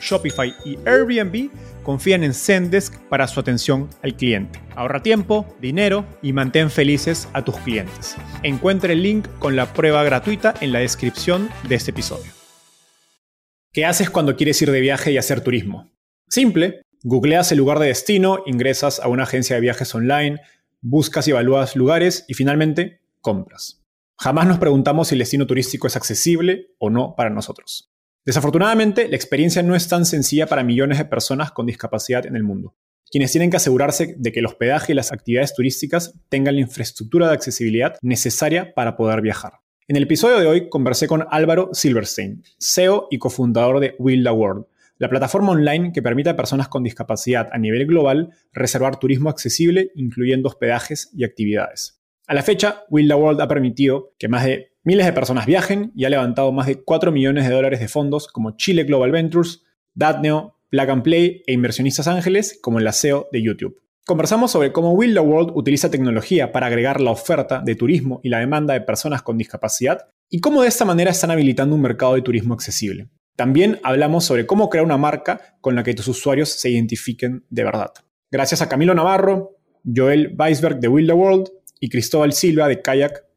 Shopify y Airbnb confían en Zendesk para su atención al cliente. Ahorra tiempo, dinero y mantén felices a tus clientes. Encuentre el link con la prueba gratuita en la descripción de este episodio. ¿Qué haces cuando quieres ir de viaje y hacer turismo? Simple, googleas el lugar de destino, ingresas a una agencia de viajes online, buscas y evalúas lugares y finalmente compras. Jamás nos preguntamos si el destino turístico es accesible o no para nosotros. Desafortunadamente, la experiencia no es tan sencilla para millones de personas con discapacidad en el mundo, quienes tienen que asegurarse de que el hospedaje y las actividades turísticas tengan la infraestructura de accesibilidad necesaria para poder viajar. En el episodio de hoy conversé con Álvaro Silverstein, CEO y cofundador de the World, la plataforma online que permite a personas con discapacidad a nivel global reservar turismo accesible, incluyendo hospedajes y actividades. A la fecha, the World ha permitido que más de Miles de personas viajen y ha levantado más de 4 millones de dólares de fondos como Chile Global Ventures, Datneo, Plug and Play e Inversionistas Ángeles como el SEO de YouTube. Conversamos sobre cómo Will the World utiliza tecnología para agregar la oferta de turismo y la demanda de personas con discapacidad y cómo de esta manera están habilitando un mercado de turismo accesible. También hablamos sobre cómo crear una marca con la que tus usuarios se identifiquen de verdad. Gracias a Camilo Navarro, Joel Weisberg de Will the World y Cristóbal Silva de Kayak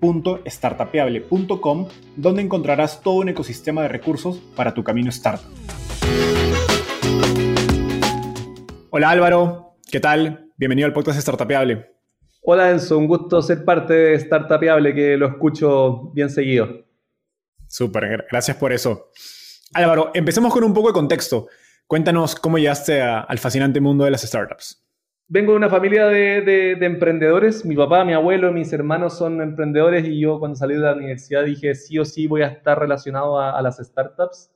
www.startapeable.com, donde encontrarás todo un ecosistema de recursos para tu camino startup. Hola Álvaro, ¿qué tal? Bienvenido al podcast Startapeable. Hola Enzo, un gusto ser parte de Startapeable, que lo escucho bien seguido. Súper, gracias por eso. Álvaro, empecemos con un poco de contexto. Cuéntanos cómo llegaste al fascinante mundo de las startups vengo de una familia de, emprendedores. Mi papá, mi abuelo, mis hermanos son emprendedores y yo cuando salí de la universidad dije sí o sí voy a estar relacionado a, las startups.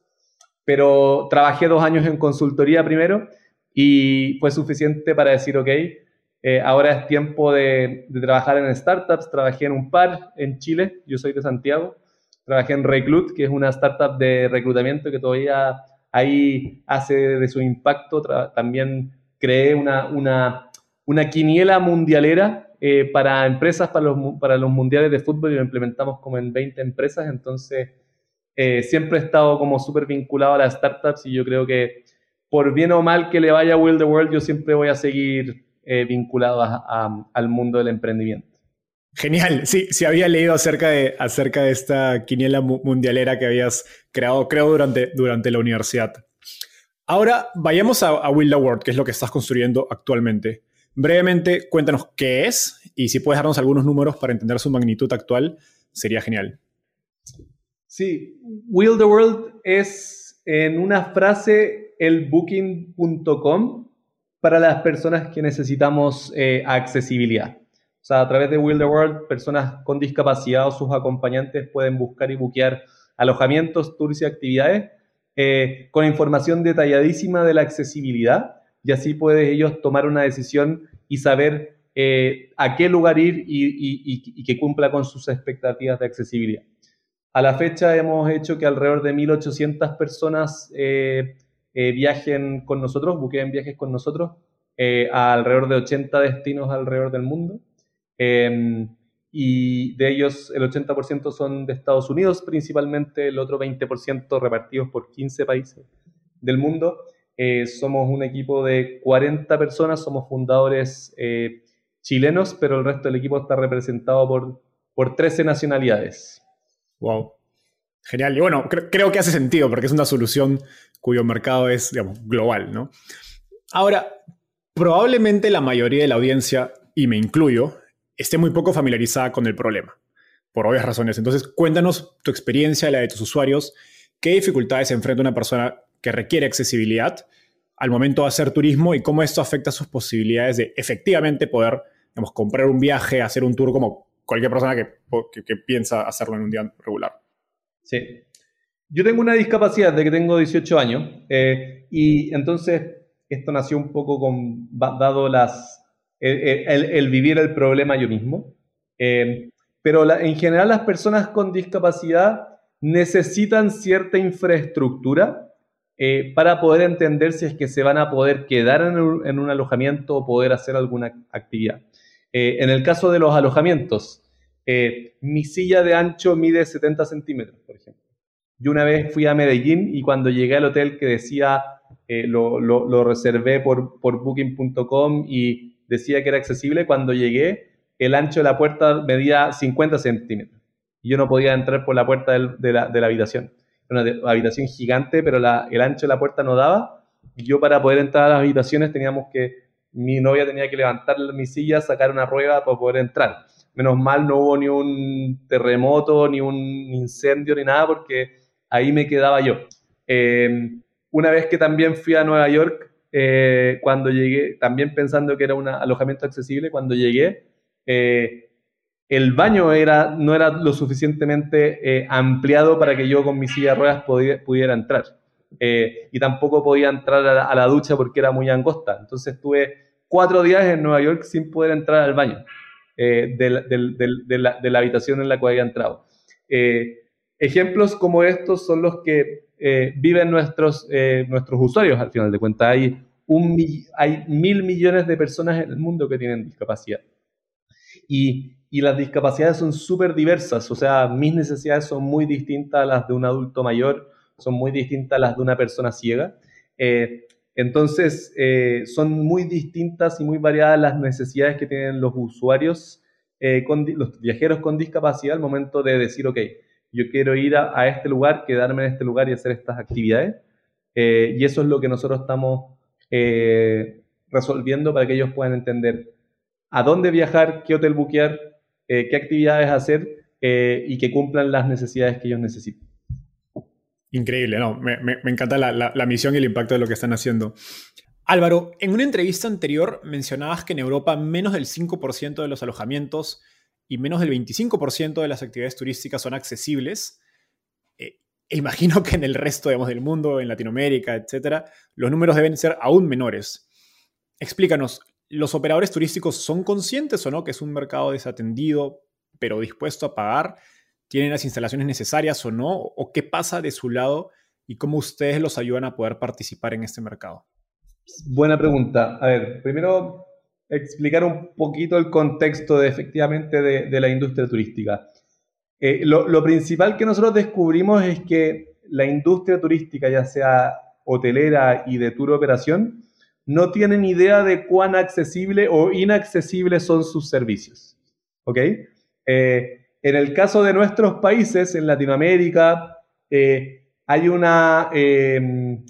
Pero trabajé dos años en consultoría primero y fue suficiente para decir, ok, eh, ahora es tiempo de, trabajar en startups. Trabajé en un par en Chile, yo soy de Santiago. Trabajé en Reclut, que es una startup de reclutamiento que todavía ahí hace de su impacto. también creé una, una, una quiniela mundialera eh, para empresas, para los, para los mundiales de fútbol y lo implementamos como en 20 empresas. Entonces, eh, siempre he estado como súper vinculado a las startups y yo creo que por bien o mal que le vaya a Will the World, yo siempre voy a seguir eh, vinculado al mundo del emprendimiento. Genial, sí, sí había leído acerca de, acerca de esta quiniela mundialera que habías creado, creo, durante, durante la universidad. Ahora vayamos a, Will the World, que es lo que estás construyendo actualmente. Brevemente, cuéntanos qué es y si puedes darnos algunos números para entender su magnitud actual, sería genial. Sí, Will the World es en una frase el booking.com para las personas que necesitamos eh, accesibilidad. O sea, a través de Will the World, personas con discapacidad o sus acompañantes pueden buscar y buquear alojamientos, tours y actividades eh, con información detalladísima de la accesibilidad y así pueden ellos tomar una decisión y saber eh, a qué lugar ir y, que cumpla con sus expectativas de accesibilidad. A la fecha hemos hecho que alrededor de 1.800 personas eh, viajen con nosotros, buqueen viajes con nosotros a alrededor de 80 destinos alrededor del mundo. Y de ellos el 80% son de Estados Unidos principalmente, el otro 20% repartidos por 15 países del mundo. somos un equipo de 40 personas, somos fundadores chilenos, pero el resto del equipo está representado por, por 13 nacionalidades. Wow. Genial. Y bueno, creo que hace sentido porque es una solución cuyo mercado es, global, ¿no? Ahora, probablemente la mayoría de la audiencia, y me incluyo, esté muy poco familiarizada con el problema, por obvias razones. Entonces, cuéntanos tu experiencia, la de tus usuarios, qué dificultades enfrenta una persona que requiere accesibilidad al momento de hacer turismo y cómo esto afecta sus posibilidades de efectivamente poder digamos, comprar un viaje, hacer un tour como cualquier persona que, que, piensa hacerlo en un día regular. Sí. Yo tengo una discapacidad de que tengo 18 años eh, y entonces esto nació un poco con, dado las, el, vivir el problema yo mismo. Eh, pero en general las personas con discapacidad necesitan cierta infraestructura eh, para poder entender si es que se van a poder quedar en un, en un alojamiento o poder hacer alguna actividad. Eh, en el caso de los alojamientos, eh, mi silla de ancho mide 70 centímetros, por ejemplo. Yo una vez fui a Medellín y cuando llegué al hotel que decía, lo, reservé por, por booking.com y decía que era accesible, cuando llegué, el ancho de la puerta medía 50 centímetros. Y yo no podía entrar por la puerta de, la, habitación. Era una habitación gigante, pero el ancho de la puerta no daba. Y yo para poder entrar a las habitaciones teníamos que mi novia tenía que levantar mi silla, sacar una rueda para poder entrar. Menos mal no hubo ni un terremoto, ni un incendio, ni nada, porque ahí me quedaba yo. Eh, una vez que también fui a Nueva York, eh, cuando llegué, también pensando que era un alojamiento accesible, cuando llegué, eh, el baño era, no era lo suficientemente ampliado para que yo con mi silla de ruedas pudiera entrar. y tampoco podía entrar a la, ducha porque era muy angosta. Entonces tuve cuatro días en Nueva York sin poder entrar al baño eh, de, la, habitación en la cual había entrado. Eh, ejemplos como estos son los que eh, viven nuestros, nuestros usuarios al final de cuentas. Hay, un, hay mil millones de personas en el mundo que tienen discapacidad. Y, y las discapacidades son súper diversas, o sea, mis necesidades son muy distintas a las de un adulto mayor, son muy distintas a las de una persona ciega. Entonces, eh, son muy distintas y muy variadas las necesidades que tienen los usuarios, eh, los viajeros con discapacidad al momento de decir, ok, yo quiero ir a, este lugar, quedarme en este lugar y hacer estas actividades. Eh, y eso es lo que nosotros estamos resolviendo para que ellos puedan entender a dónde viajar, qué hotel buquear, qué actividades hacer y que cumplan las necesidades que ellos necesitan. Increíble, no, me, encanta la, misión y el impacto de lo que están haciendo. Álvaro, en una entrevista anterior mencionabas que en Europa menos del 5% de los alojamientos y menos del 25% de las actividades turísticas son accesibles. Eh, imagino que en el resto del mundo, en Latinoamérica, etcétera, los números deben ser aún menores. Explícanos, ¿los operadores turísticos son conscientes o no que es un mercado desatendido, pero dispuesto a pagar? tienen las instalaciones necesarias o no, o qué pasa de su lado y cómo ustedes los ayudan a poder participar en este mercado. Buena pregunta. A ver, primero explicar un poquito el contexto de, efectivamente de, la industria turística. Eh, lo, principal que nosotros descubrimos es que la industria turística, ya sea hotelera y de tour operación, no tienen idea de cuán accesible o inaccesible son sus servicios. ¿Ok? Eh, en el caso de nuestros países, en Latinoamérica, eh, hay una, hay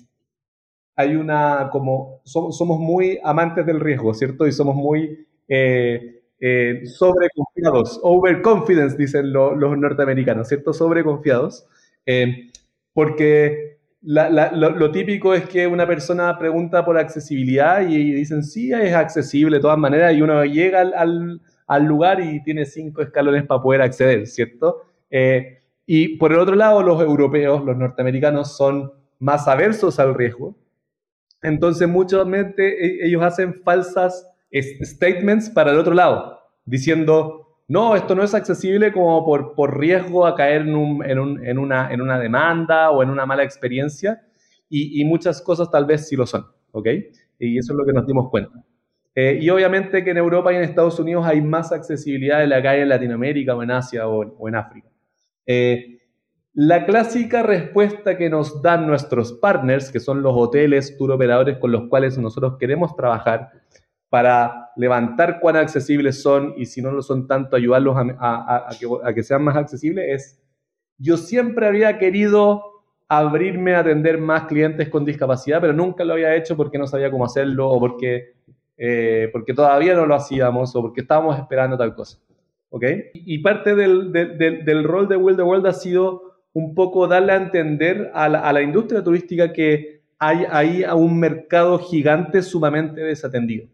una, como, somos, muy amantes del riesgo, ¿cierto? Y somos muy eh, eh, sobreconfiados, overconfidence, dicen los norteamericanos, ¿cierto? Sobreconfiados, em, porque lo, típico es que una persona pregunta por accesibilidad y, dicen, sí, es accesible de todas maneras, y uno llega al al lugar y tiene cinco escalones para poder acceder, ¿cierto? Eh, y por el otro lado, los europeos, los norteamericanos, son más aversos al riesgo. Entonces, muchas veces ellos hacen falsas statements para el otro lado, diciendo, no, esto no es accesible como por, por riesgo a caer en, un, en, un, en, una, en, una, demanda o en una mala experiencia y, y, muchas cosas tal vez sí lo son, ¿ok? Y eso es lo que nos dimos cuenta. Eh, y obviamente que en Europa y en Estados Unidos hay más accesibilidad de la hay en Latinoamérica o en Asia o, o en África. Eh, la clásica respuesta que nos dan nuestros partners, que son los hoteles, tour operadores con los cuales nosotros queremos trabajar para levantar cuán accesibles son y si no lo son tanto, ayudarlos a, que, sean más accesibles, es yo siempre había querido abrirme a atender más clientes con discapacidad, pero nunca lo había hecho porque no sabía cómo hacerlo o porque, eh, porque todavía no lo hacíamos o porque estábamos esperando tal cosa. Y parte del, del rol de Will the World ha sido un poco darle a entender a la, industria turística que hay ahí un mercado gigante sumamente desatendido.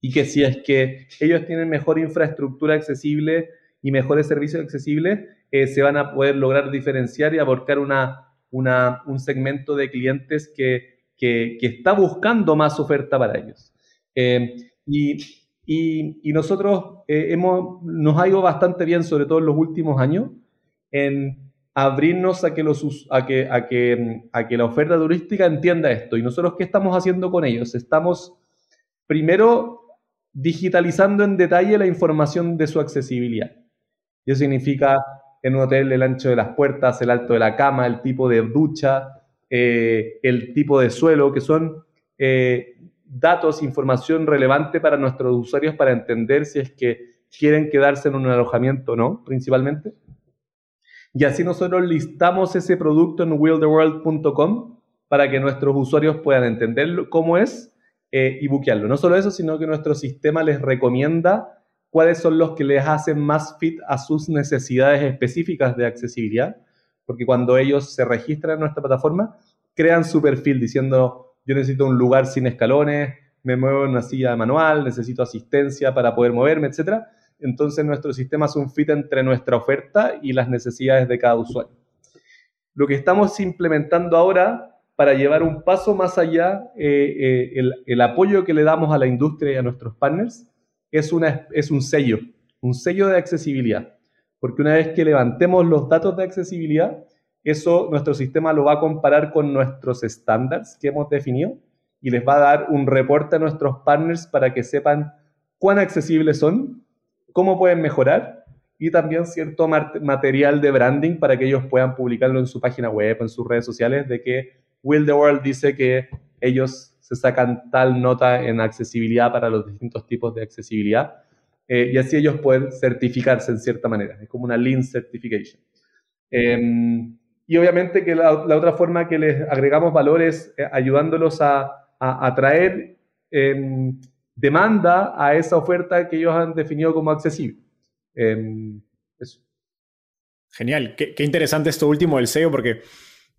Y que si es que ellos tienen mejor infraestructura accesible y mejores servicios accesibles, eh, se van a poder lograr diferenciar y abarcar una, un segmento de clientes que, está buscando más oferta para ellos. Eh, y, nosotros eh, hemos, nos ha ido bastante bien, sobre todo en los últimos años, en abrirnos a que, los, a que, la oferta turística entienda esto. ¿Y nosotros qué estamos haciendo con ellos? Estamos primero digitalizando en detalle la información de su accesibilidad. Eso significa en un hotel el ancho de las puertas, el alto de la cama, el tipo de ducha, eh, el tipo de suelo, que son eh, datos, información relevante para nuestros usuarios para entender si es que quieren quedarse en un alojamiento o no, principalmente. Y así nosotros listamos ese producto en willtheworld.com para que nuestros usuarios puedan entender cómo es eh, y buquearlo. No solo eso, sino que nuestro sistema les recomienda cuáles son los que les hacen más fit a sus necesidades específicas de accesibilidad, porque cuando ellos se registran en nuestra plataforma, crean su perfil diciendo, yo necesito un lugar sin escalones, me muevo en una silla manual, necesito asistencia para poder moverme, etcétera entonces nuestro sistema es un fit entre nuestra oferta y las necesidades de cada usuario. Lo que estamos implementando ahora para llevar un paso más allá, eh, eh, el, apoyo que le damos a la industria y a nuestros partners es, una, es un sello, un sello de accesibilidad. Porque una vez que levantemos los datos de accesibilidad, eso nuestro sistema lo va a comparar con nuestros estándares que hemos definido y les va a dar un reporte a nuestros partners para que sepan cuán accesibles son cómo pueden mejorar y también cierto material de branding para que ellos puedan publicarlo en su página web, en sus redes sociales, de que Will the World dice que ellos se sacan tal nota en accesibilidad para los distintos tipos de accesibilidad eh, y así ellos pueden certificarse en cierta manera. Es como una Lean Certification. Em, y obviamente que la, otra forma que les agregamos valor es eh, ayudándolos a, atraer demanda a esa oferta que ellos han definido como accesible. Em, Genial, qué, interesante esto último del SEO, porque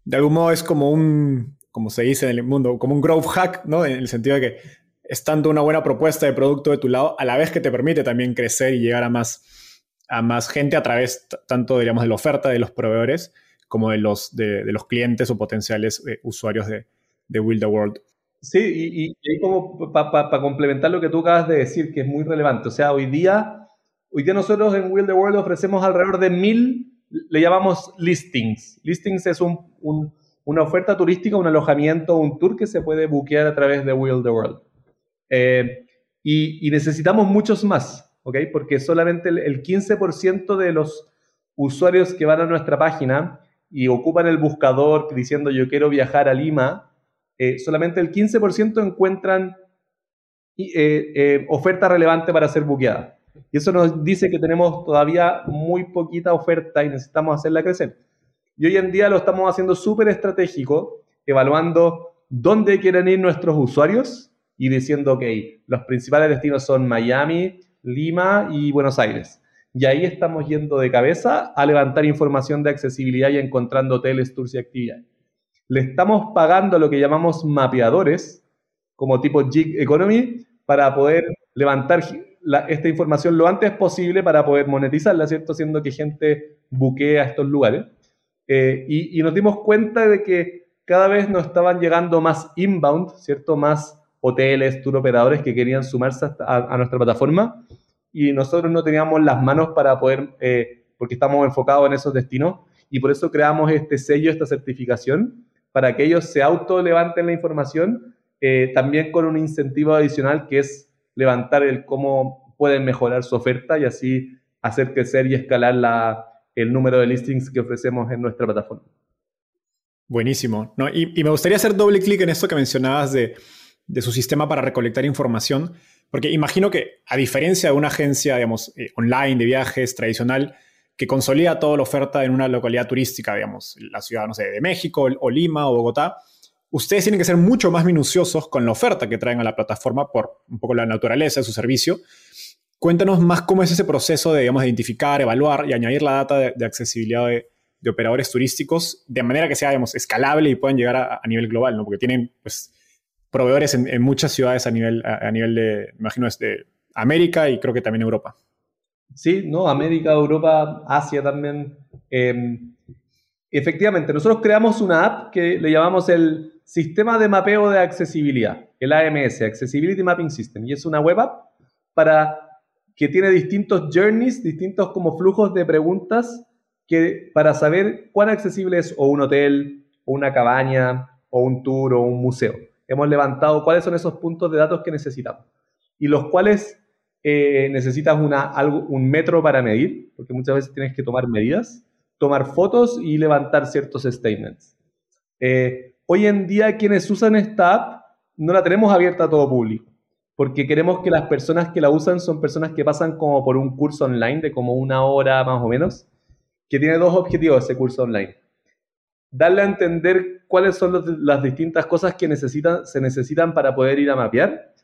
de algún modo es como un, como se dice en el mundo, como un growth hack, ¿no? En el sentido de que estando una buena propuesta de producto de tu lado, a la vez que te permite también crecer y llegar a más, a más gente a través tanto, digamos, de la oferta de los proveedores como de los, de, los clientes o potenciales eh, usuarios de, de Will the World. Sí, y, y, como para complementar lo que tú acabas de decir, que es muy relevante. O sea, hoy día, hoy día nosotros en Will the World ofrecemos alrededor de mil, le llamamos listings. Listings es un, una oferta turística, un alojamiento, un tour que se puede buquear a través de Will the World. Eh, y, necesitamos muchos más, ¿ok? Porque solamente el, el 15% de los usuarios que van a nuestra página y ocupan el buscador diciendo yo quiero viajar a Lima, eh, solamente el 15% encuentran eh, eh, oferta relevante para ser buqueada. Y eso nos dice que tenemos todavía muy poquita oferta y necesitamos hacerla crecer. Y hoy en día lo estamos haciendo súper estratégico, evaluando dónde quieren ir nuestros usuarios y diciendo, ok, los principales destinos son Miami, Lima y Buenos Aires. Y ahí estamos yendo de cabeza a levantar información de accesibilidad y encontrando hoteles, tours y actividades le estamos pagando lo que llamamos mapeadores, como tipo gig economy, para poder levantar esta información lo antes posible para poder monetizarla, ¿cierto? Siendo que gente buquea estos lugares. Eh, y, nos dimos cuenta de que cada vez nos estaban llegando más inbound, ¿cierto? Más hoteles, tour operadores que querían sumarse a, nuestra plataforma y nosotros no teníamos las manos para poder, eh, porque estamos enfocados en esos destinos, y por eso creamos este sello, esta certificación, para que ellos se auto levanten la información, eh, también con un incentivo adicional que es levantar el cómo pueden mejorar su oferta y así hacer crecer y escalar la, el número de listings que ofrecemos en nuestra plataforma. Buenísimo. ¿no? Y, me gustaría hacer doble clic en esto que mencionabas de, de, su sistema para recolectar información, porque imagino que a diferencia de una agencia, digamos, eh, online de viajes tradicional, que consolida toda la oferta en una localidad turística, digamos, la ciudad, no sé, de México o Lima o Bogotá, ustedes tienen que ser mucho más minuciosos con la oferta que traen a la plataforma por un poco la naturaleza de su servicio. Cuéntanos más cómo es ese proceso de, digamos, identificar, evaluar y añadir la data de, accesibilidad de, operadores turísticos de manera que sea, digamos, escalable y puedan llegar a, nivel global, ¿no? Porque tienen, pues, proveedores en, muchas ciudades a nivel, a, nivel de, imagino, de América y creo que también Europa. Sí, ¿no? América, Europa, Asia también. Em, efectivamente, nosotros creamos una app que le llamamos el Sistema de Mapeo de Accesibilidad, el AMS, Accessibility Mapping System, y es una web app para que tiene distintos journeys, distintos como flujos de preguntas que para saber cuán accesible es o un hotel, una cabaña, o un tour, o un museo. Hemos levantado cuáles son esos puntos de datos que necesitamos y los cuales eh, necesitas una, algo, un metro para medir, porque muchas veces tienes que tomar medidas, tomar fotos y levantar ciertos statements. Eh, hoy en día quienes usan esta app no la tenemos abierta a todo público, porque queremos que las personas que la usan son personas que pasan como por un curso online de como una hora más o menos, que tiene dos objetivos ese curso online. Darle a entender cuáles son las distintas cosas que necesitan, se necesitan para poder ir a mapear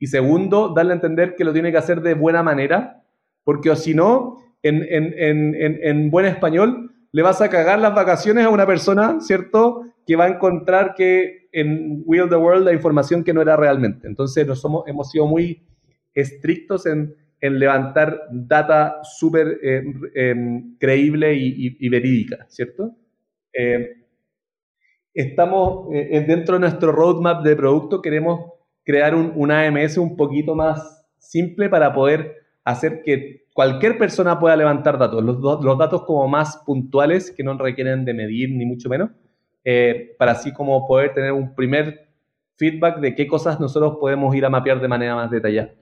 y segundo, darle a entender que lo tiene que hacer de buena manera, porque si no, en, en, buen español, le vas a cagar las vacaciones a una persona, ¿cierto? Que va a encontrar que en Wheel the World la información que no era realmente. Entonces, nos hemos sido muy estrictos en, levantar data súper eh, em, creíble y, verídica, ¿cierto? Eh, estamos eh, dentro de nuestro roadmap de producto, queremos crear un, AMS un poquito más simple para poder hacer que cualquier persona pueda levantar datos, los, los datos como más puntuales que no requieren de medir ni mucho menos, eh, para así como poder tener un primer feedback de qué cosas nosotros podemos ir a mapear de manera más detallada.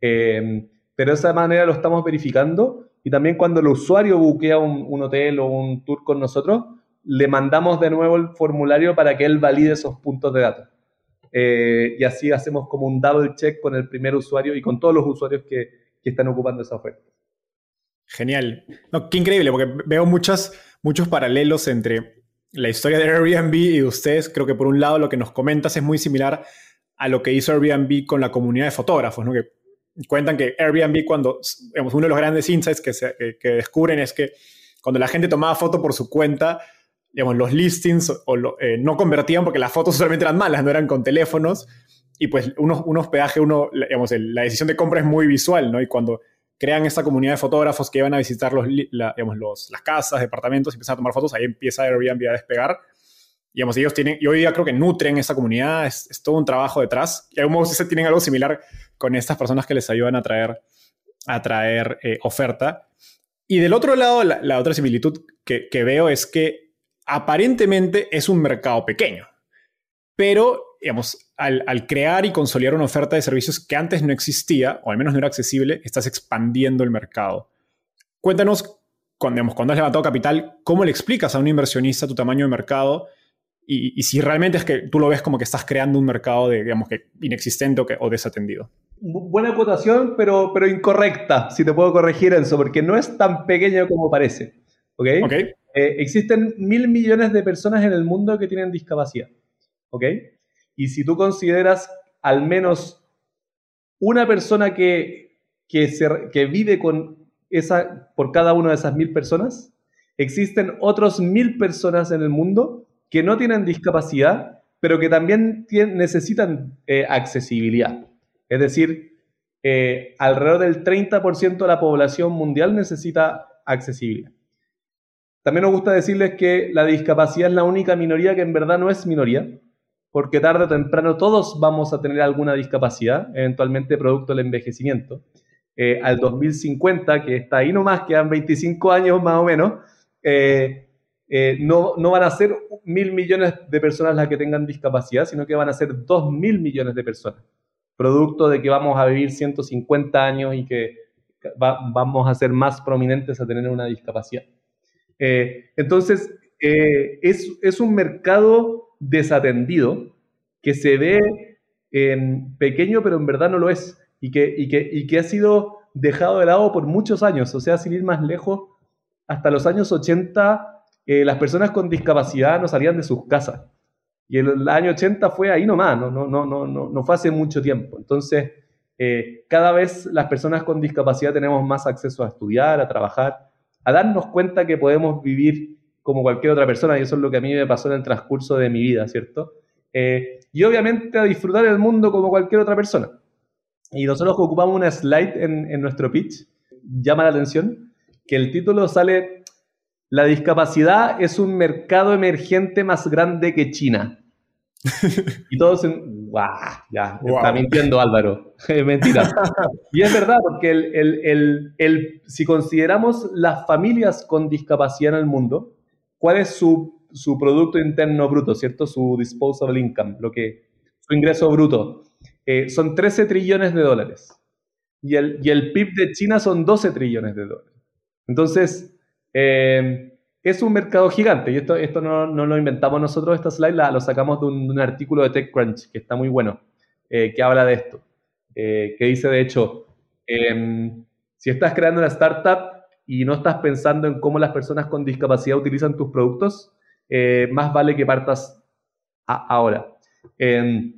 Eh, pero de esa manera lo estamos verificando y también cuando el usuario buquea un, un, hotel o un tour con nosotros, le mandamos de nuevo el formulario para que él valide esos puntos de datos. Eh, y así hacemos como un double check con el primer usuario y con todos los usuarios que, que están ocupando esa oferta. Genial. qué increíble, porque veo muchos paralelos entre la historia de Airbnb y de ustedes. Creo que por un lado lo que nos comentas es muy similar a lo que hizo Airbnb con la comunidad de fotógrafos, ¿no? que cuentan que Airbnb cuando, digamos, uno de los grandes insights que, se, que descubren es que cuando la gente tomaba foto por su cuenta, digamos, los listings o eh, no convertían porque las fotos solamente eran malas, no eran con teléfonos. Y pues unos, un hospedaje, uno, digamos, la decisión de compra es muy visual, ¿no? Y cuando crean esta comunidad de fotógrafos que van a visitar los, digamos, los, las casas, departamentos y empiezan a tomar fotos, ahí empieza Airbnb a despegar. Digamos, ellos tienen, y hoy día creo que nutren esa comunidad, es, todo un trabajo detrás. Y algunos tienen algo similar con estas personas que les ayudan a traer, a traer eh, oferta. Y del otro lado, la, otra similitud que, que, veo es que aparentemente es un mercado pequeño, pero digamos, al, crear y consolidar una oferta de servicios que antes no existía, o al menos no era accesible, estás expandiendo el mercado. Cuéntanos, cuando, digamos, cuando has levantado capital, ¿cómo le explicas a un inversionista tu tamaño de mercado? Y, si realmente es que tú lo ves como que estás creando un mercado de, digamos, que inexistente o, que, o desatendido. Buena acotación, pero, pero incorrecta, si te puedo corregir, eso, porque no es tan pequeño como parece. ¿Ok? okay. Eh, existen mil millones de personas en el mundo que tienen discapacidad. ¿Ok? Y si tú consideras al menos una persona que, que, vive con esa, por cada una de esas mil personas, existen otros mil personas en el mundo que no tienen discapacidad, pero que también necesitan eh, accesibilidad. Es decir, eh, alrededor del 30% de la población mundial necesita accesibilidad. También nos gusta decirles que la discapacidad es la única minoría que en verdad no es minoría, porque tarde o temprano todos vamos a tener alguna discapacidad, eventualmente producto del envejecimiento. eh, al 2050, que está ahí nomás, quedan 25 años más o menos, eh, eh, no, no van a ser mil millones de personas las que tengan discapacidad, sino que van a ser dos mil millones de personas, producto de que vamos a vivir 150 años y que vamos a ser más prominentes a tener una discapacidad. Entonces, es, es un mercado desatendido que se ve en pequeño, pero en verdad no lo es y que, y que, y que ha sido dejado de lado por muchos años. O sea, sin ir más lejos, hasta los años 80 eh, las personas con discapacidad no salían de sus casas. Y el, año 80 fue ahí nomás, no, no, no, no, no, fue hace mucho tiempo. Entonces, eh, cada vez las personas con discapacidad tenemos más acceso a estudiar, a trabajar, a darnos cuenta que podemos vivir como cualquier otra persona, y eso es lo que a mí me pasó en el transcurso de mi vida, ¿cierto? Eh, y obviamente a disfrutar el mundo como cualquier otra persona. Y nosotros ocupamos una slide en, nuestro pitch, llama la atención, que el título sale, la discapacidad es un mercado emergente más grande que China. y todos en, ¡guau! Ya, está mintiendo Álvaro. Es mentira. y es verdad, porque el, si consideramos las familias con discapacidad en el mundo, ¿cuál es su, su Producto Interno Bruto, ¿cierto? Su disposable income, lo que, su ingreso bruto. Eh, son 13 trillones de dólares. Y el, y el, PIB de China son 12 trillones de dólares. Entonces, eh, es un mercado gigante. Y esto, esto no, no, lo inventamos nosotros, esta slide la, lo sacamos de un, artículo de TechCrunch que está muy bueno, eh, que habla de esto. que dice, de hecho, em, si estás creando una startup y no estás pensando en cómo las personas con discapacidad utilizan tus productos, más vale que partas ahora. Em,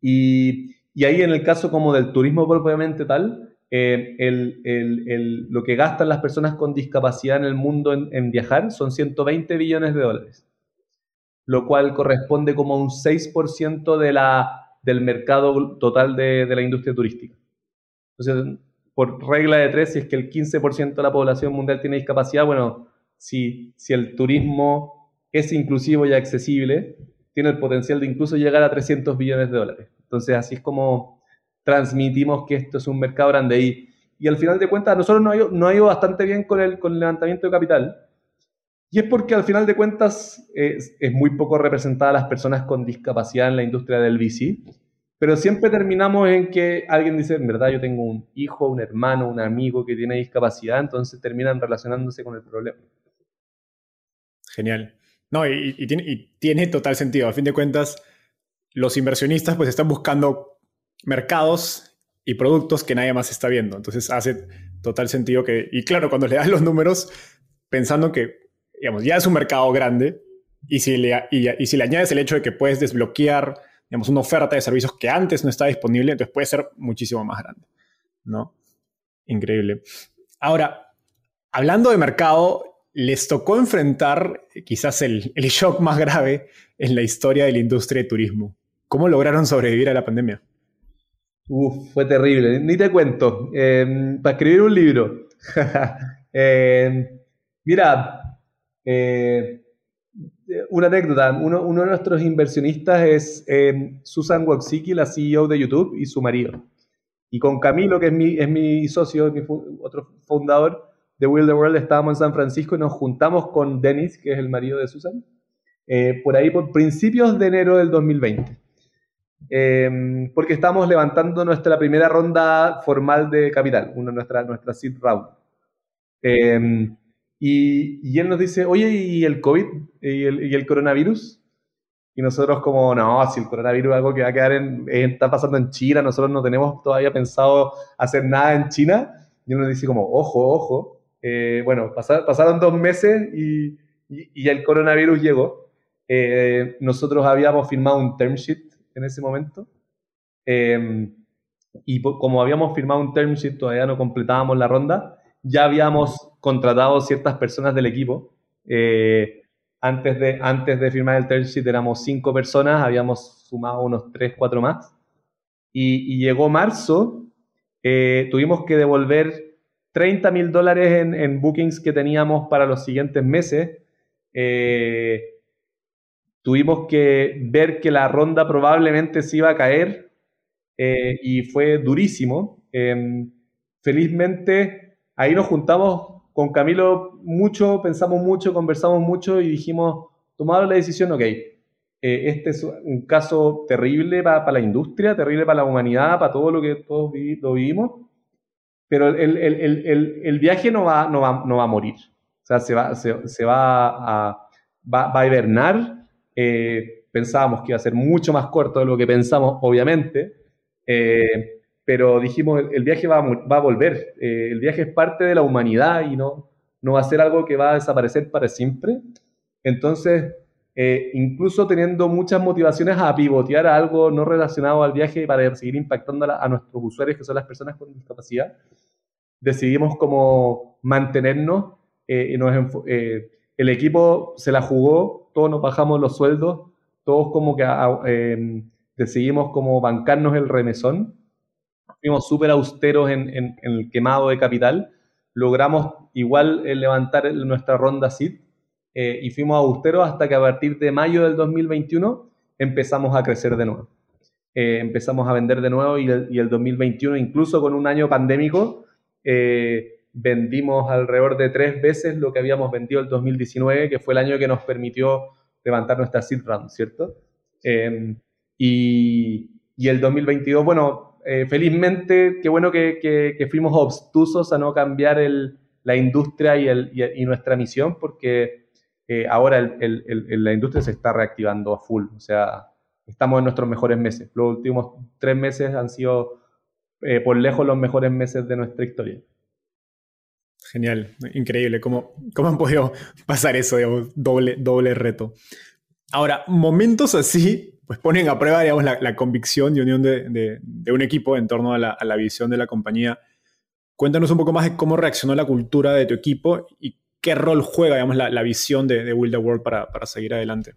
y, ahí en el caso como del turismo propiamente tal, eh, lo que gastan las personas con discapacidad en el mundo en, viajar son 120 billones de dólares, lo cual corresponde como a un 6% de la, del mercado total de, la industria turística. Entonces, por regla de tres, si es que el 15% de la población mundial tiene discapacidad, bueno, si, si el turismo es inclusivo y accesible, tiene el potencial de incluso llegar a 300 billones de dólares. Entonces, así es como transmitimos que esto es un mercado grande. Y, y al final de cuentas, a nosotros nos ha, ido, no ha ido bastante bien con el, con el levantamiento de capital. Y es porque al final de cuentas es, muy poco representada las personas con discapacidad en la industria del VC. Pero siempre terminamos en que alguien dice, en verdad yo tengo un hijo, un hermano, un amigo que tiene discapacidad, entonces terminan relacionándose con el problema. Genial. No, y, tiene, y, tiene, total sentido. A fin de cuentas, los inversionistas pues están buscando mercados y productos que nadie más está viendo. Entonces hace total sentido que, y claro, cuando le das los números, pensando que, ya es un mercado grande, y si le, y, si le añades el hecho de que puedes desbloquear, digamos, una oferta de servicios que antes no estaba disponible, entonces puede ser muchísimo más grande, ¿no? Increíble. Ahora, hablando de mercado, les tocó enfrentar quizás el, shock más grave en la historia de la industria de turismo. ¿Cómo lograron sobrevivir a la pandemia? Uf, fue terrible. Ni te cuento. Em, para escribir un libro. Em, mira, eh, una anécdota. Uno, de nuestros inversionistas es em, Susan Wojcicki, la CEO de YouTube, y su marido. Y con Camilo, que es mi, es mi socio, mi otro fundador, de Will the World estábamos en San Francisco y nos juntamos con Dennis, que es el marido de Susan, eh, por ahí por principios de enero del 2020. Em, porque estábamos levantando nuestra primera ronda formal de capital, una, nuestra, nuestra seed round. Em, y, él nos dice, oye, ¿y el COVID? ¿Y el, coronavirus? Y nosotros como, no, si el coronavirus es algo que va a quedar en, está pasando en China, nosotros no tenemos todavía pensado hacer nada en China. Y nos dice como, ojo, ojo, eh, bueno, pasaron dos meses y, el coronavirus llegó. Eh, nosotros habíamos firmado un term sheet en ese momento. Em, y como habíamos firmado un term sheet, todavía no completábamos la ronda, ya habíamos contratado ciertas personas del equipo. Eh, antes, de, antes de firmar el term sheet éramos cinco personas, habíamos sumado unos tres, cuatro más. Y, llegó marzo, tuvimos que devolver 30 mil dólares en, bookings que teníamos para los siguientes meses. Eh, tuvimos que ver que la ronda probablemente se iba a caer eh, y fue durísimo. Em, felizmente ahí nos juntamos con Camilo mucho, pensamos mucho, conversamos mucho y dijimos, tomado la decisión, ok, eh, este es un caso terrible para, la industria, terrible para la humanidad, para todo lo que todos lo vivimos, pero el, viaje no va, no, va, no va a morir. O sea, se va, se, va, a, va, a hibernar. Eh, pensábamos que iba a ser mucho más corto de lo que pensamos, obviamente. Eh, pero dijimos, el viaje va a, va a volver. Eh, el viaje es parte de la humanidad y no, no va a ser algo que va a desaparecer para siempre. Entonces, incluso teniendo muchas motivaciones a pivotear a algo no relacionado al viaje para seguir impactando a, a nuestros usuarios, que son las personas con discapacidad, decidimos como mantenernos eh, eh, el equipo se la jugó, todos nos bajamos los sueldos, todos como que ah, em, decidimos como bancarnos el remesón, fuimos súper austeros en, el quemado de capital, logramos igual eh, levantar nuestra ronda SID y fuimos austeros hasta que a partir de mayo del 2021 empezamos a crecer de nuevo. empezamos a vender de nuevo y el, 2021, incluso con un año pandémico, vendimos alrededor de tres veces lo que habíamos vendido el 2019, que fue el año que nos permitió levantar nuestra seed round, ¿cierto? Em, y, el 2022, bueno, eh, felizmente, qué bueno que, fuimos obstusos a no cambiar la industria y, nuestra misión, porque eh, ahora la industria se está reactivando a full, o sea, estamos en nuestros mejores meses. Los últimos tres meses han sido eh, por lejos los mejores meses de nuestra historia. Genial, increíble. ¿Cómo, cómo han podido pasar eso, digamos, doble, doble reto? Ahora, momentos así, pues ponen a prueba, digamos, la, convicción y unión de, un equipo en torno a la, visión de la compañía. Cuéntanos un poco más de cómo reaccionó la cultura de tu equipo y qué rol juega, digamos, la, visión de, Will the World para, seguir adelante.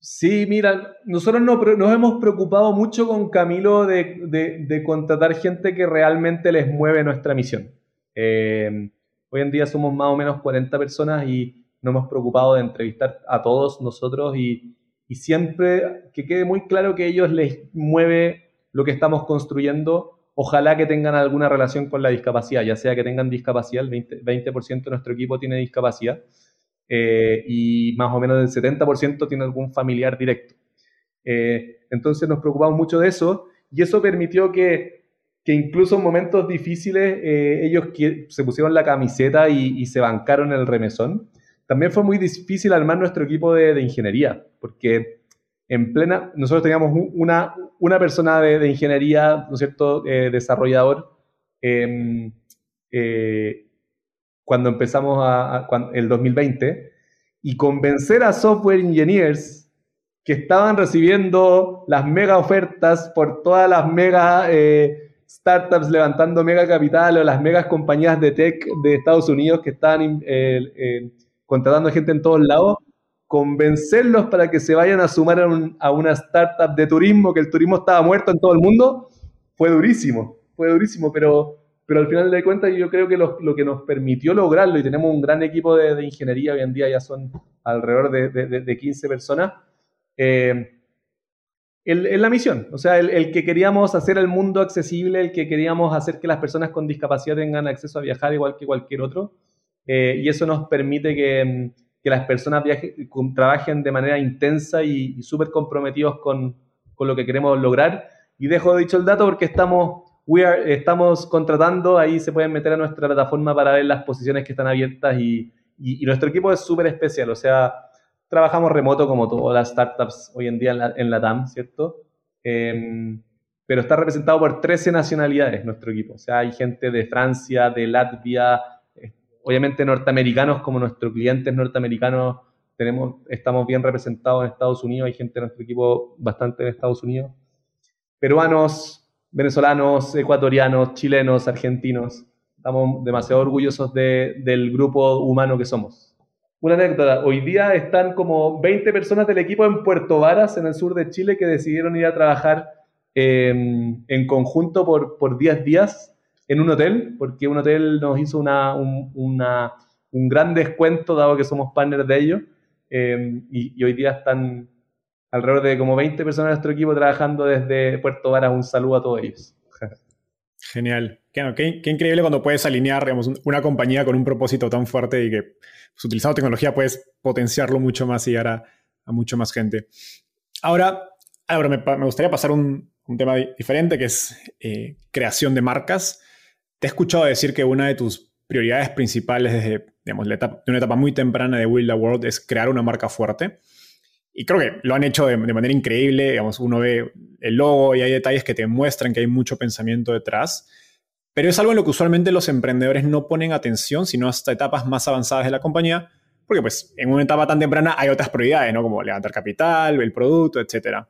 Sí, mira, nosotros nos hemos preocupado mucho con Camilo de contratar gente que realmente les mueve nuestra misión. Eh, hoy en día somos más o menos 40 personas y nos hemos preocupado de entrevistar a todos nosotros y, siempre que quede muy claro que ellos les mueve lo que estamos construyendo. Ojalá que tengan alguna relación con la discapacidad, ya sea que tengan discapacidad, el 20%, de nuestro equipo tiene discapacidad eh, y más o menos el 70% tiene algún familiar directo. Eh, entonces nos preocupamos mucho de eso y eso permitió que que incluso en momentos difíciles eh, ellos se pusieron la camiseta y, se bancaron el remesón. También fue muy difícil armar nuestro equipo de, ingeniería, porque en plena, nosotros teníamos una, una persona de, ingeniería, ¿no es cierto?, eh, desarrollador, em, eh, cuando empezamos a, el 2020, y convencer a software engineers que estaban recibiendo las mega ofertas por todas las mega startups levantando mega capital o las megas compañías de tech de Estados Unidos que están eh, eh, contratando gente en todos lados, convencerlos para que se vayan a sumar a, una startup de turismo, que el turismo estaba muerto en todo el mundo, fue durísimo, fue durísimo, pero, pero al final de cuentas yo creo que lo, que nos permitió lograrlo, y tenemos un gran equipo de, ingeniería, hoy en día ya son alrededor de, de 15 personas, eh, es la misión, o sea, el, que queríamos hacer el mundo accesible, el que queríamos hacer que las personas con discapacidad tengan acceso a viajar igual que cualquier otro, eh, y eso nos permite que, las personas trabajen de manera intensa y, súper comprometidos con, lo que queremos lograr. Y dejo dicho el dato porque estamos, estamos contratando, ahí se pueden meter a nuestra plataforma para ver las posiciones que están abiertas y, y nuestro equipo es súper especial, o sea, trabajamos remoto como todas las startups hoy en día en la, TAM, ¿cierto? Em, pero está representado por 13 nacionalidades nuestro equipo. O sea, hay gente de Francia, de Latvia, eh, obviamente norteamericanos como nuestros clientes norteamericanos. Tenemos, estamos bien representados en Estados Unidos, hay gente de nuestro equipo bastante en Estados Unidos. Peruanos, venezolanos, ecuatorianos, chilenos, argentinos. Estamos demasiado orgullosos del grupo humano que somos. Una anécdota, hoy día están como 20 personas del equipo en Puerto Varas, en el sur de Chile, que decidieron ir a trabajar em, en conjunto por, por 10 días en un hotel, porque un hotel nos hizo una, un, gran descuento, dado que somos partners de ellos, em, y, hoy día están alrededor de como 20 personas de nuestro equipo trabajando desde Puerto Varas. Un saludo a todos ellos. Genial. Qué, increíble cuando puedes alinear una compañía con un propósito tan fuerte y que pues, utilizando tecnología puedes potenciarlo mucho más y llegar a, a mucho más gente. Ahora, ahora me, gustaría pasar un, un tema diferente que es eh, creación de marcas. Te he escuchado decir que una de tus prioridades principales desde digamos, de una etapa muy temprana de Will the World es crear una marca fuerte. Y creo que lo han hecho de, de, manera increíble. Digamos, uno ve el logo y hay detalles que te muestran que hay mucho pensamiento detrás. Pero es algo en lo que usualmente los emprendedores no ponen atención, sino hasta etapas más avanzadas de la compañía, porque pues en una etapa tan temprana hay otras prioridades, ¿no? Como levantar capital, el producto, etc.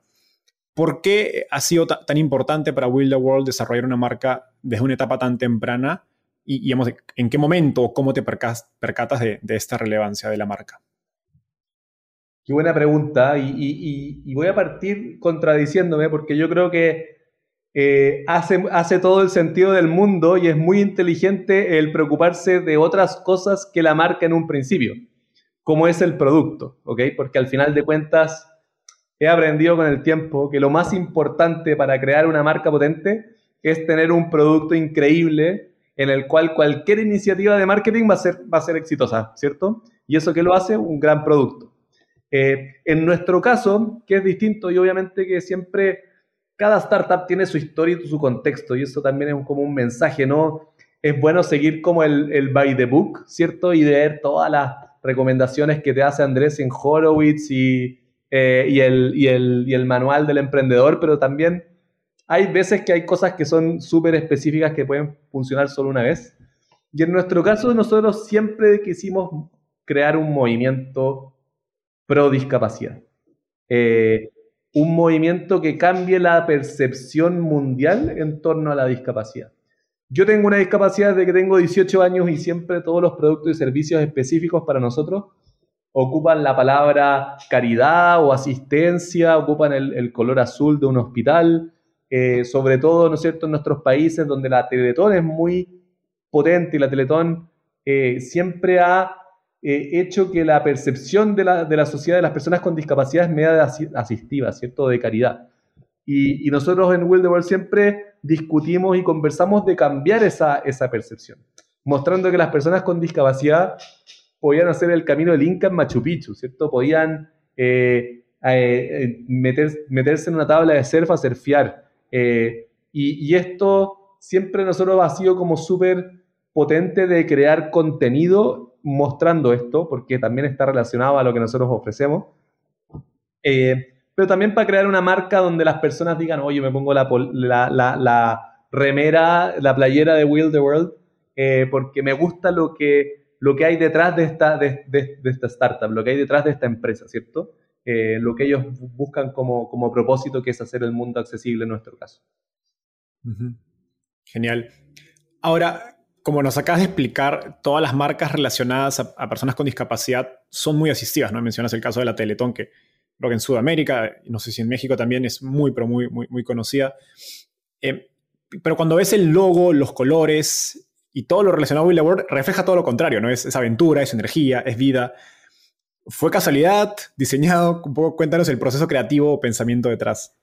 ¿Por qué ha sido tan importante para Will the World desarrollar una marca desde una etapa tan temprana? Y, digamos, ¿en qué momento o cómo te percatas de, esta relevancia de la marca? Qué buena pregunta. y voy a partir contradiciéndome porque yo creo que eh, hace, hace todo el sentido del mundo y es muy inteligente el preocuparse de otras cosas que la marca en un principio, como es el producto, ¿ok? Porque al final de cuentas he aprendido con el tiempo que lo más importante para crear una marca potente es tener un producto increíble en el cual cualquier iniciativa de marketing va a ser, va a ser exitosa, ¿cierto? Y eso que lo hace un gran producto. Eh, en nuestro caso, que es distinto y obviamente que siempre cada startup tiene su historia y su contexto, y eso también es como un mensaje, ¿no? Es bueno seguir como el, el by the book, ¿cierto? Y leer todas las recomendaciones que te hace Andrés en Horowitz y, eh, y, el, y, el, y el manual del emprendedor, pero también hay veces que hay cosas que son súper específicas que pueden funcionar solo una vez. Y en nuestro caso, nosotros siempre quisimos crear un movimiento pro discapacidad. Eh, un movimiento que cambie la percepción mundial en torno a la discapacidad. Yo tengo una discapacidad desde que tengo 18 años y siempre todos los productos y servicios específicos para nosotros ocupan la palabra caridad o asistencia, ocupan el, color azul de un hospital, eh, sobre todo, ¿no es cierto?, en nuestros países donde la Teletón es muy potente y la Teletón eh, siempre ha eh, hecho que la percepción de la, de la, sociedad de las personas con discapacidad es media asistiva, ¿cierto? De caridad. Y, nosotros en Will World siempre discutimos y conversamos de cambiar esa, esa percepción, mostrando que las personas con discapacidad podían hacer el camino del Inca en Machu Picchu, ¿cierto? Podían eh, eh, meter, meterse en una tabla de surf a surfear. Y, y, esto siempre nosotros ha sido como súper potente de crear contenido mostrando esto, porque también está relacionado a lo que nosotros ofrecemos. Eh, pero también para crear una marca donde las personas digan, oye, me pongo la, la, remera, la playera de Will the World, eh, porque me gusta lo que, lo que hay detrás de esta, de, esta startup, lo que hay detrás de esta empresa, ¿cierto? Eh, lo que ellos buscan como, como propósito, que es hacer el mundo accesible en nuestro caso. Genial. Ahora, como nos acabas de explicar, todas las marcas relacionadas a, personas con discapacidad son muy asistivas, ¿no? Mencionas el caso de la Teletón, que creo que en Sudamérica, no sé si en México también es muy, pero muy, muy, conocida. Eh, pero cuando ves el logo, los colores y todo lo relacionado a Will World, refleja todo lo contrario, ¿no? Es, es, aventura, es energía, es vida. ¿Fue casualidad? ¿Diseñado? Un poco cuéntanos el proceso creativo o pensamiento detrás.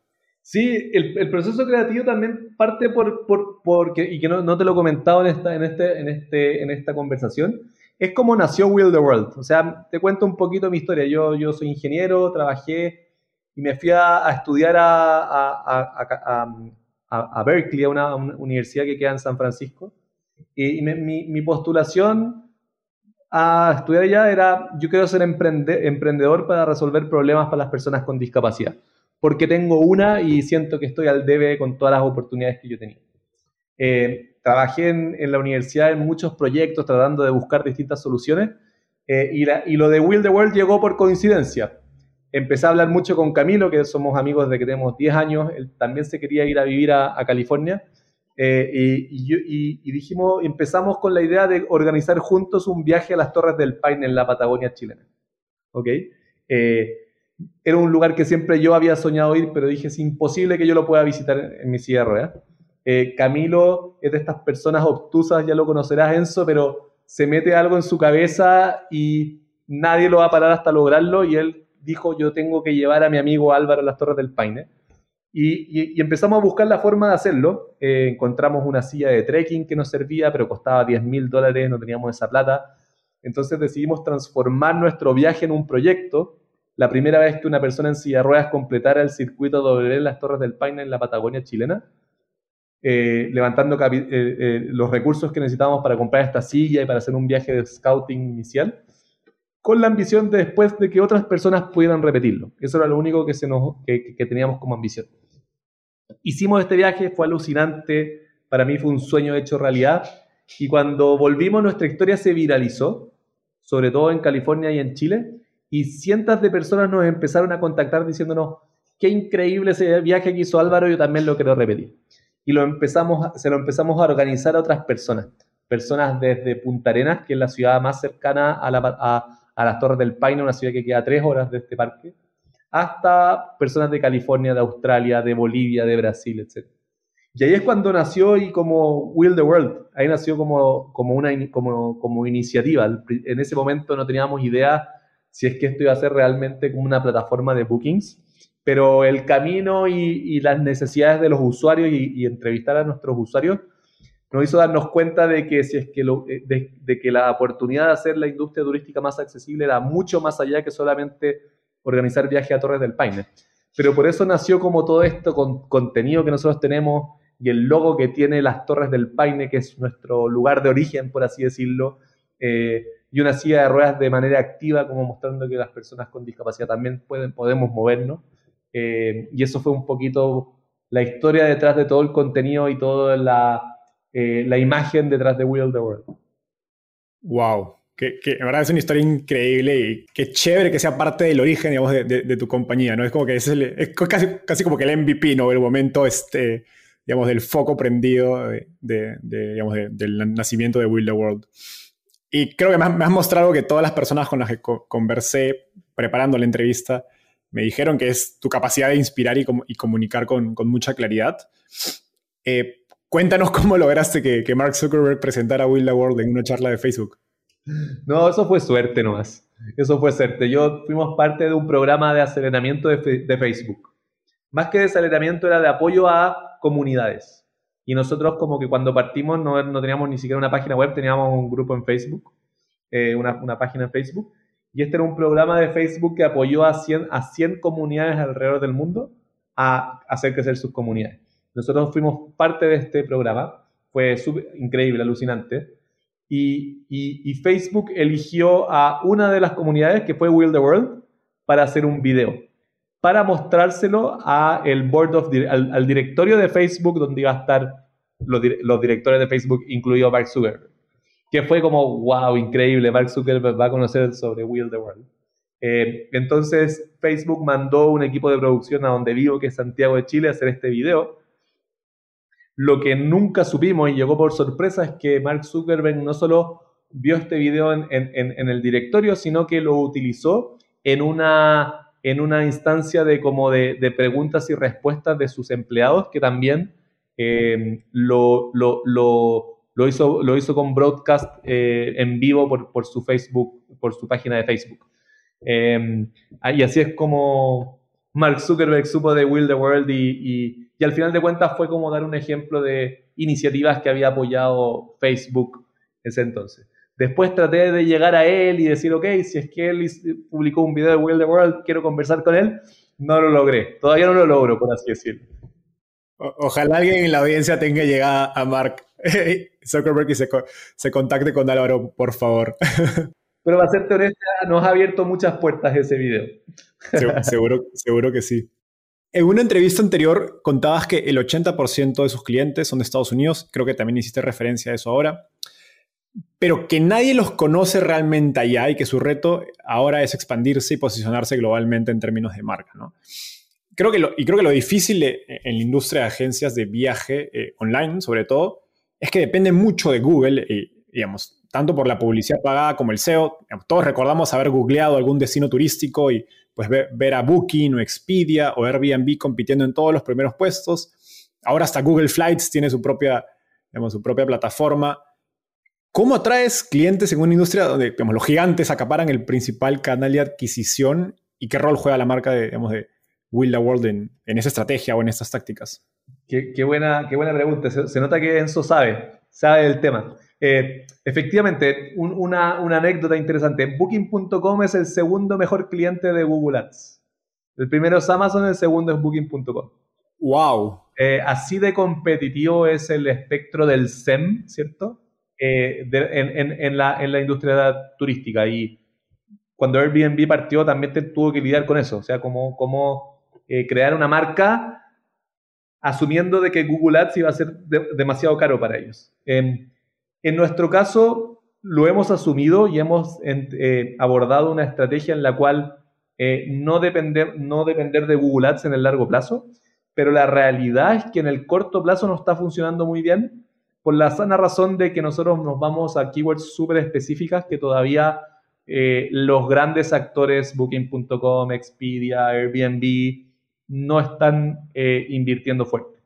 Sí, el, proceso creativo también parte por, por porque, y que no, te lo he comentado en esta, en, este, en, este, en esta conversación, es como nació Will the World. O sea, te cuento un poquito mi historia. Yo, yo soy ingeniero, trabajé y me fui a, estudiar a, a, a, Berkeley, a una, universidad que queda en San Francisco. Y, mi, mi, postulación a estudiar allá era, yo quiero ser emprendedor para resolver problemas para las personas con discapacidad porque tengo una y siento que estoy al debe con todas las oportunidades que yo tenía. Eh, trabajé en, la universidad en muchos proyectos tratando de buscar distintas soluciones eh, y, lo de Will the World llegó por coincidencia. Empecé a hablar mucho con Camilo, que somos amigos desde que tenemos 10 años, él también se quería ir a vivir a, California. Eh, y, y, dijimos, empezamos con la idea de organizar juntos un viaje a las Torres del Paine en la Patagonia chilena. ¿Ok? Era un lugar que siempre yo había soñado ir, pero dije, es imposible que yo lo pueda visitar en mi de eh, Camilo es de estas personas obtusas, ya lo conocerás, Enzo, pero se mete algo en su cabeza y nadie lo va a parar hasta lograrlo y él dijo, yo tengo que llevar a mi amigo Álvaro a las Torres del Paine. Y, empezamos a buscar la forma de hacerlo. Eh, encontramos una silla de trekking que nos servía, pero costaba 10 mil dólares, no teníamos esa plata. Entonces decidimos transformar nuestro viaje en un proyecto. La primera vez que una persona en silla ruedas completara el circuito doble en las Torres del Paine en la Patagonia chilena, eh, levantando eh, los recursos que necesitábamos para comprar esta silla y para hacer un viaje de scouting inicial con la ambición de después de que otras personas pudieran repetirlo. Eso era lo único que, teníamos como ambición. Hicimos este viaje, fue alucinante, para mí fue un sueño hecho realidad, y cuando volvimos nuestra historia se viralizó, sobre todo en California y en Chile, y cientos de personas nos empezaron a contactar diciéndonos, qué increíble ese viaje que hizo Álvaro, yo también lo quiero repetir. Y lo empezamos, se lo empezamos a organizar a otras personas, personas desde Punta Arenas, que es la ciudad más cercana a, la, a, a las Torres del Paine, una ciudad que queda a tres horas de este parque, hasta personas de California, de Australia, de Bolivia, de Brasil, etc. Y ahí es cuando nació y como Will the World, ahí nació como, como, una, como, como iniciativa. En ese momento no teníamos idea si es que esto iba a ser realmente como una plataforma de bookings, pero el camino y, las necesidades de los usuarios y entrevistar a nuestros usuarios nos hizo darnos cuenta de que, si es que, eh, de, que la oportunidad de hacer la industria turística más accesible era mucho más allá que solamente organizar viajes a Torres del Paine. Pero por eso nació como todo esto con contenido que nosotros tenemos y el logo que tiene las Torres del Paine, que es nuestro lugar de origen, por así decirlo, eh, y una silla de ruedas de manera activa, como mostrando que las personas con discapacidad también pueden, podemos movernos. Eh, y eso fue un poquito la historia detrás de todo el contenido y toda la, eh, la imagen detrás de Will the World. Wow, que, que, en verdad es una historia increíble y qué chévere que sea parte del origen, digamos, de, de, tu compañía, ¿no? Es como que es, es casi, casi, como que el MVP, ¿no? El momento, este, digamos, del foco prendido de, digamos, del nacimiento de Will the World. Y creo que me has, mostrado que todas las personas con las que conversé preparando la entrevista me dijeron que es tu capacidad de inspirar y, comunicar con, mucha claridad. Eh, Cuéntanos cómo lograste que, Mark Zuckerberg presentara Will the World en una charla de Facebook. No, eso fue suerte nomás. Eso fue suerte. Yo fuimos parte de un programa de aceleramiento de, de Facebook. Más que de aceleramiento era de apoyo a comunidades. Y nosotros como que cuando partimos no, no teníamos ni siquiera una página web, teníamos un grupo en Facebook, eh, una, una, página en Facebook. Y este era un programa de Facebook que apoyó a 100, a 100 comunidades alrededor del mundo a hacer crecer sus comunidades. Nosotros fuimos parte de este programa, fue increíble, alucinante. Y, Facebook eligió a una de las comunidades, que fue Will the World, para hacer un video, para mostrárselo board of, al, directorio de Facebook, donde iba a estar los, los directores de Facebook, incluido Mark Zuckerberg. Que fue como, wow, increíble, Mark Zuckerberg va a conocer sobre Will the World. Eh, entonces Facebook mandó un equipo de producción a donde vivo, que es Santiago de Chile, a hacer este video lo que nunca supimos y llegó por sorpresa es que Mark Zuckerberg no solo vio este video en, el directorio, sino que lo utilizó en una, en una instancia de, como de, preguntas y respuestas de sus empleados, que también eh, lo, hizo, lo hizo con broadcast eh, en vivo por, su Facebook, por su página de Facebook. Eh, y así es como Mark Zuckerberg supo de Will the World y y al final de cuentas fue como dar un ejemplo de iniciativas que había apoyado Facebook ese entonces. Después traté de llegar a él y decir, ok, si es que él publicó un video de Will the World, quiero conversar con él. No lo logré. Todavía no lo logro, por así decirlo. ojalá alguien en la audiencia tenga llegada a Mark Zuckerberg y se, se contacte con Álvaro, por favor. Pero para serte honesta, nos ha abierto muchas puertas ese video. seguro, seguro que sí. En una entrevista anterior contabas que el 80% de sus clientes son de Estados Unidos, creo que también hiciste referencia a eso ahora, pero que nadie los conoce realmente allá y que su reto ahora es expandirse y posicionarse globalmente en términos de marca. ¿no? Creo que lo, y creo que lo difícil en la industria de agencias de viaje eh, online, sobre todo, es que depende mucho de Google, y, digamos, tanto por la publicidad pagada como el SEO. todos recordamos haber googleado algún destino turístico y pues ver, a Booking o Expedia o Airbnb compitiendo en todos los primeros puestos. Ahora hasta Google Flights tiene su propia, su propia plataforma. ¿Cómo atraes clientes en una industria donde los gigantes acaparan el principal canal de adquisición y qué rol juega la marca de, Will the World en, esa estrategia o en estas tácticas? Qué, buena, qué buena pregunta. Se, nota que Enzo sabe, sabe del tema. Eh, efectivamente, una, anécdota interesante. Booking.com es el segundo mejor cliente de Google Ads. El primero es Amazon, el segundo es Booking.com. ¡Wow! Eh, así de competitivo es el espectro del SEM, ¿cierto? Eh, en, la, en la industria turística. Y cuando Airbnb partió también tuvo que lidiar con eso. O sea, como, como crear una marca asumiendo de que Google Ads iba a ser demasiado caro para ellos. en nuestro caso, lo hemos asumido y hemos eh, abordado una estrategia en la cual eh, no, depender, no depender de Google Ads en el largo plazo, pero la realidad es que en el corto plazo no está funcionando muy bien por la sana razón de que nosotros nos vamos a keywords súper específicas que todavía eh, los grandes actores, Booking.com, Expedia, Airbnb, no están eh, invirtiendo fuerte.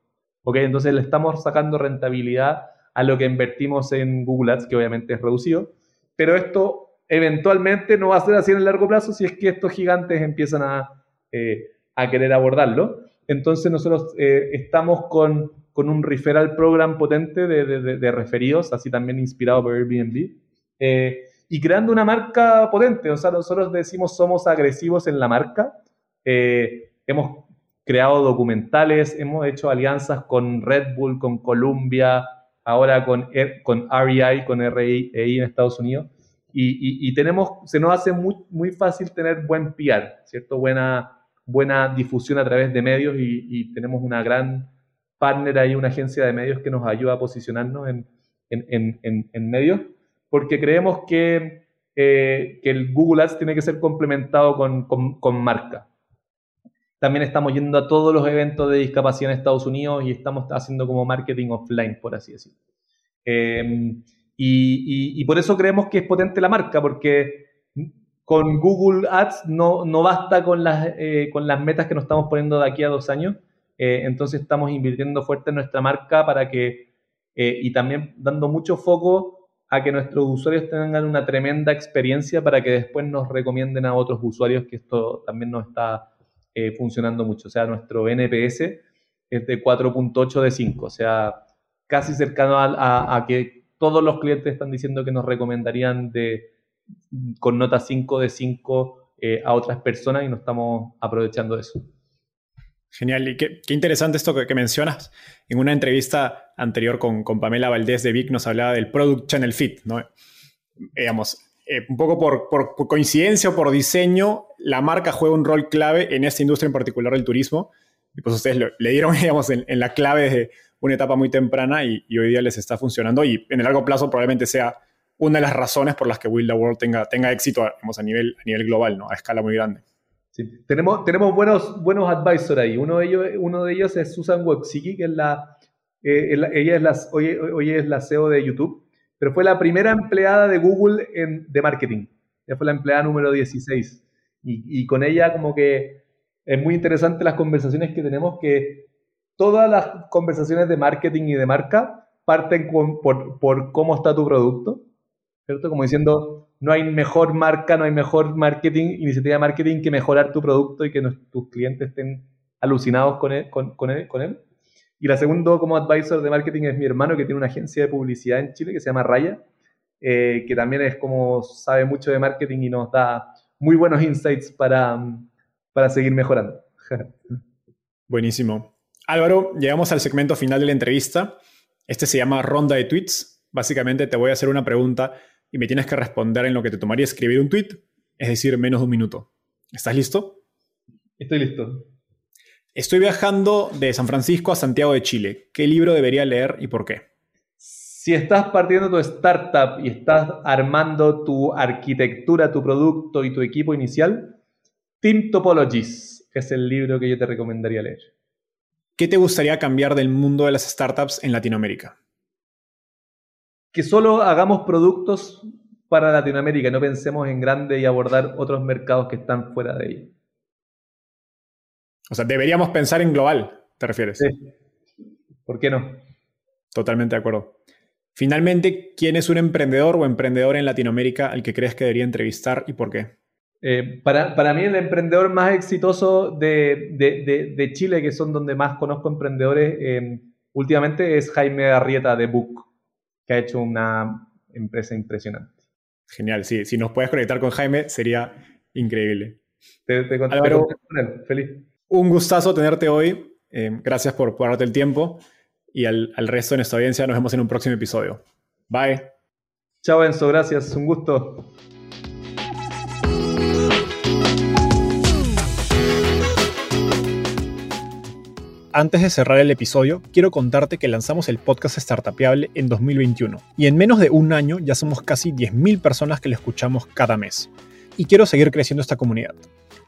¿Ok? Entonces le estamos sacando rentabilidad a lo que invertimos en Google Ads, que obviamente es reducido, pero esto eventualmente no va a ser así en el largo plazo si es que estos gigantes empiezan a, eh, querer abordarlo. Entonces nosotros estamos con, un referral program potente de, referidos, así también inspirado por Airbnb, y creando una marca potente. O sea, nosotros decimos somos agresivos en la marca. hemos creado documentales, hemos hecho alianzas con Red Bull, con Columbia, ahora con, con REI, con REI en Estados Unidos. Y, tenemos, se nos hace muy, muy fácil tener buen PR, ¿cierto? Buena, buena difusión a través de medios y, tenemos una gran partner ahí, una agencia de medios que nos ayuda a posicionarnos en, en, medios, porque creemos que, eh, que, el Google Ads tiene que ser complementado con, con, marca. También estamos yendo a todos los eventos de discapacidad en Estados Unidos y estamos haciendo como marketing offline, por así decirlo. Em, y, por eso creemos que es potente la marca, porque con Google Ads no, no basta con las, eh, con las metas que nos estamos poniendo de aquí a dos años. Eh, entonces estamos invirtiendo fuerte en nuestra marca para que, eh, y también dando mucho foco a que nuestros usuarios tengan una tremenda experiencia para que después nos recomienden a otros usuarios, que esto también nos está eh, funcionando mucho. O sea, nuestro NPS es de 4.8 de 5, o sea, casi cercano a, que todos los clientes están diciendo que nos recomendarían de, con nota 5 de 5 eh, a otras personas y no estamos aprovechando eso. Genial, y qué, interesante esto que, mencionas. En una entrevista anterior con, con, Pamela Valdés de Vic nos hablaba del Product Channel Fit, ¿no? Digamos, eh, un poco por, coincidencia o por diseño, la marca juega un rol clave en esta industria en particular del turismo. Y pues ustedes le dieron, digamos, en, la clave desde una etapa muy temprana y, hoy día les está funcionando y en el largo plazo probablemente sea una de las razones por las que the World tenga, tenga éxito digamos, a, nivel, a nivel global, ¿no? a escala muy grande. Sí. Tenemos, tenemos buenos, buenos advisors ahí. Uno de ellos, uno de ellos es Susan Wojcicki, que es la, eh, ella es la, hoy, hoy, es la CEO de YouTube pero fue la primera empleada de Google en, de marketing. Ella fue la empleada número 16. Y, y, con ella como que es muy interesante las conversaciones que tenemos, que todas las conversaciones de marketing y de marca parten por, por, cómo está tu producto, ¿cierto? Como diciendo, no hay mejor marca, no hay mejor marketing, iniciativa de marketing que mejorar tu producto y que tus clientes estén alucinados con con, con él, con él. Y la segunda como advisor de marketing es mi hermano que tiene una agencia de publicidad en Chile que se llama Raya, eh, que también es como sabe mucho de marketing y nos da muy buenos insights para, para seguir mejorando. Buenísimo. Álvaro, llegamos al segmento final de la entrevista. Este se llama ronda de tweets. Básicamente te voy a hacer una pregunta y me tienes que responder en lo que te tomaría escribir un tweet, es decir, menos de un minuto. ¿Estás listo? Estoy listo. Estoy viajando de San Francisco a Santiago de Chile. ¿Qué libro debería leer y por qué? Si estás partiendo tu startup y estás armando tu arquitectura, tu producto y tu equipo inicial, Team Topologies es el libro que yo te recomendaría leer. ¿Qué te gustaría cambiar del mundo de las startups en Latinoamérica? Que solo hagamos productos para Latinoamérica, no pensemos en grande y abordar otros mercados que están fuera de ahí. O sea, deberíamos pensar en global, ¿te refieres? Sí. ¿Por qué no? Totalmente de acuerdo. Finalmente, ¿quién es un emprendedor o emprendedor en Latinoamérica al que crees que debería entrevistar y por qué? Eh, para, para, mí el emprendedor más exitoso de, de, de, Chile, que son donde más conozco emprendedores eh, últimamente, es Jaime Arrieta de Book, que ha hecho una empresa impresionante. Genial, sí. Si nos puedes conectar con Jaime, sería increíble. Te, te, con él. Feliz. Un gustazo tenerte hoy. Eh, gracias por, por, darte el tiempo. Y al, al resto de nuestra audiencia, nos vemos en un próximo episodio. Bye. Chao, Enzo. Gracias. Un gusto. Antes de cerrar el episodio, quiero contarte que lanzamos el podcast Startupiable en 2021 y en menos de un año ya somos casi 10.000 personas que lo escuchamos cada mes. Y quiero seguir creciendo esta comunidad.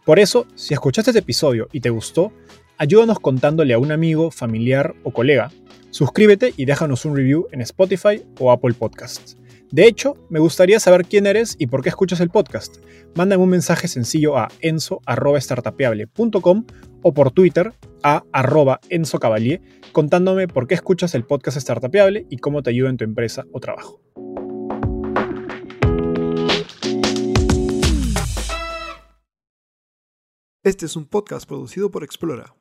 Por eso, si escuchaste este episodio y te gustó, ayúdanos contándole a un amigo, familiar o colega. Suscríbete y déjanos un review en Spotify o Apple Podcasts. De hecho, me gustaría saber quién eres y por qué escuchas el podcast. Mándame un mensaje sencillo a enzo.startapeable.com o por Twitter a arroba Enzo contándome por qué escuchas el podcast Startupeable y cómo te ayuda en tu empresa o trabajo. Este es un podcast producido por Explora.